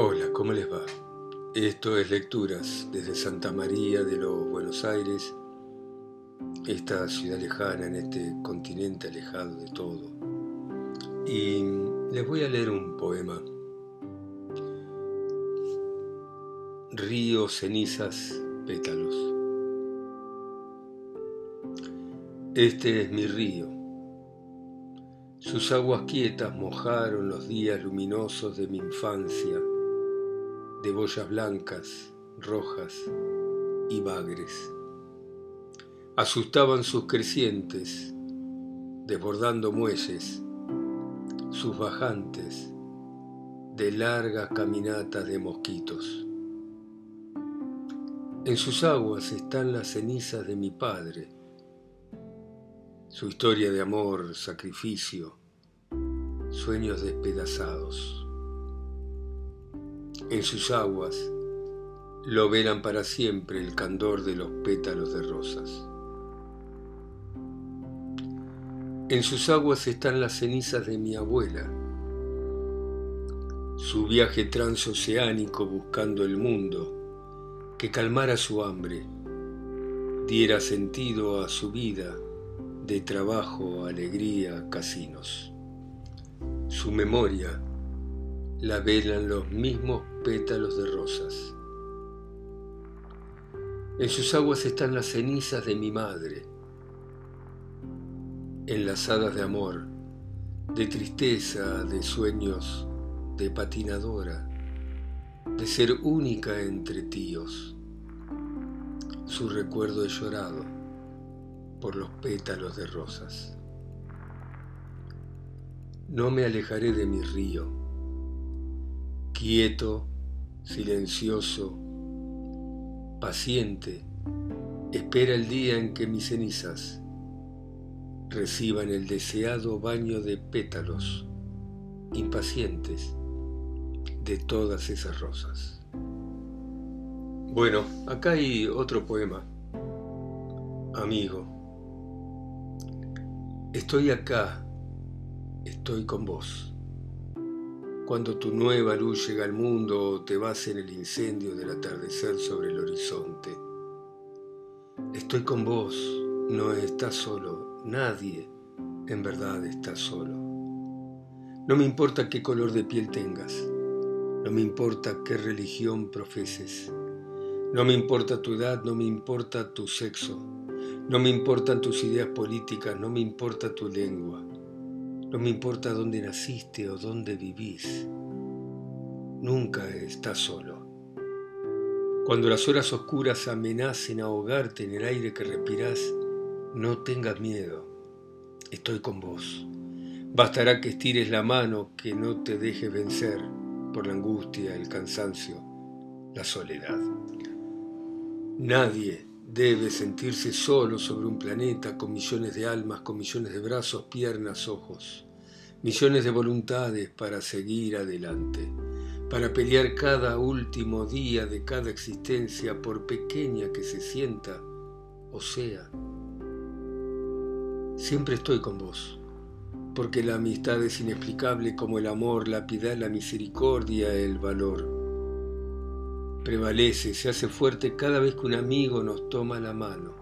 Hola, ¿cómo les va? Esto es Lecturas desde Santa María de los Buenos Aires, esta ciudad lejana en este continente alejado de todo. Y les voy a leer un poema. Río, cenizas, pétalos. Este es mi río. Sus aguas quietas mojaron los días luminosos de mi infancia de boyas blancas, rojas y bagres. Asustaban sus crecientes, desbordando muelles, sus bajantes de largas caminatas de mosquitos. En sus aguas están las cenizas de mi padre, su historia de amor, sacrificio, sueños despedazados en sus aguas lo verán para siempre el candor de los pétalos de rosas. En sus aguas están las cenizas de mi abuela, su viaje transoceánico buscando el mundo, que calmara su hambre, diera sentido a su vida de trabajo, alegría, casinos. Su memoria la velan los mismos pétalos de rosas. En sus aguas están las cenizas de mi madre, enlazadas de amor, de tristeza, de sueños, de patinadora, de ser única entre tíos. Su recuerdo es llorado por los pétalos de rosas. No me alejaré de mi río quieto, silencioso, paciente, espera el día en que mis cenizas reciban el deseado baño de pétalos impacientes de todas esas rosas. Bueno, acá hay otro poema. Amigo, estoy acá, estoy con vos cuando tu nueva luz llega al mundo o te vas en el incendio del atardecer sobre el horizonte. Estoy con vos, no estás solo, nadie en verdad está solo. No me importa qué color de piel tengas, no me importa qué religión profeses, no me importa tu edad, no me importa tu sexo, no me importan tus ideas políticas, no me importa tu lengua. No me importa dónde naciste o dónde vivís. Nunca estás solo. Cuando las horas oscuras amenacen ahogarte en el aire que respirás, no tengas miedo. Estoy con vos. Bastará que estires la mano, que no te dejes vencer por la angustia, el cansancio, la soledad. Nadie debe sentirse solo sobre un planeta con millones de almas, con millones de brazos, piernas, ojos, millones de voluntades para seguir adelante, para pelear cada último día de cada existencia, por pequeña que se sienta o sea. Siempre estoy con vos, porque la amistad es inexplicable como el amor, la piedad, la misericordia, el valor prevalece, se hace fuerte cada vez que un amigo nos toma la mano.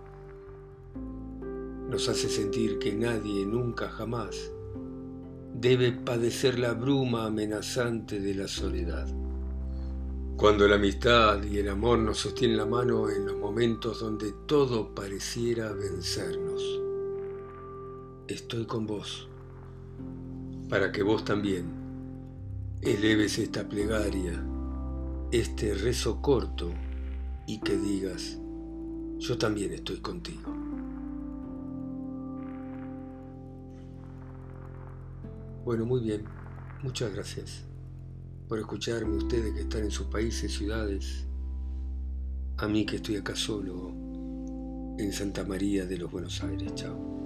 Nos hace sentir que nadie, nunca, jamás, debe padecer la bruma amenazante de la soledad. Cuando la amistad y el amor nos sostienen la mano en los momentos donde todo pareciera vencernos. Estoy con vos, para que vos también eleves esta plegaria este rezo corto y que digas, yo también estoy contigo. Bueno, muy bien. Muchas gracias por escucharme ustedes que están en sus países, ciudades. A mí que estoy acá solo en Santa María de los Buenos Aires. Chao.